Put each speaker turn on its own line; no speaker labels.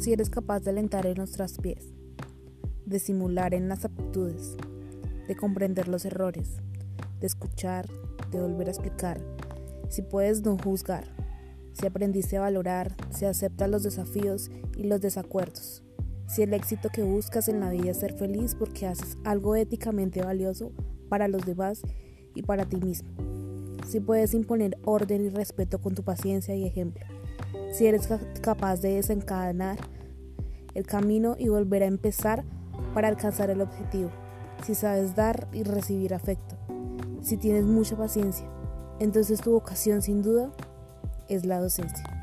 si eres capaz de alentar en los traspiés, de simular en las aptitudes, de comprender los errores, de escuchar, de volver a explicar, si puedes no juzgar, si aprendiste a valorar, si aceptas los desafíos y los desacuerdos, si el éxito que buscas en la vida es ser feliz porque haces algo éticamente valioso para los demás y para ti mismo, si puedes imponer orden y respeto con tu paciencia y ejemplo, si eres capaz de desencadenar el camino y volver a empezar para alcanzar el objetivo, si sabes dar y recibir afecto, si tienes mucha paciencia, entonces tu vocación sin duda es la docencia.